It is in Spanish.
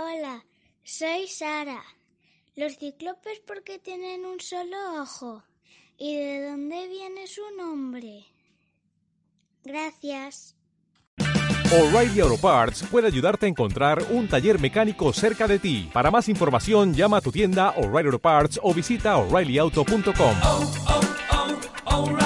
Hola, soy Sara. Los cíclopes porque tienen un solo ojo. ¿Y de dónde viene su nombre? Gracias. O'Reilly Auto Parts puede ayudarte a encontrar un taller mecánico cerca de ti. Para más información, llama a tu tienda O'Reilly Auto Parts o visita oreillyauto.com. Oh, oh, oh,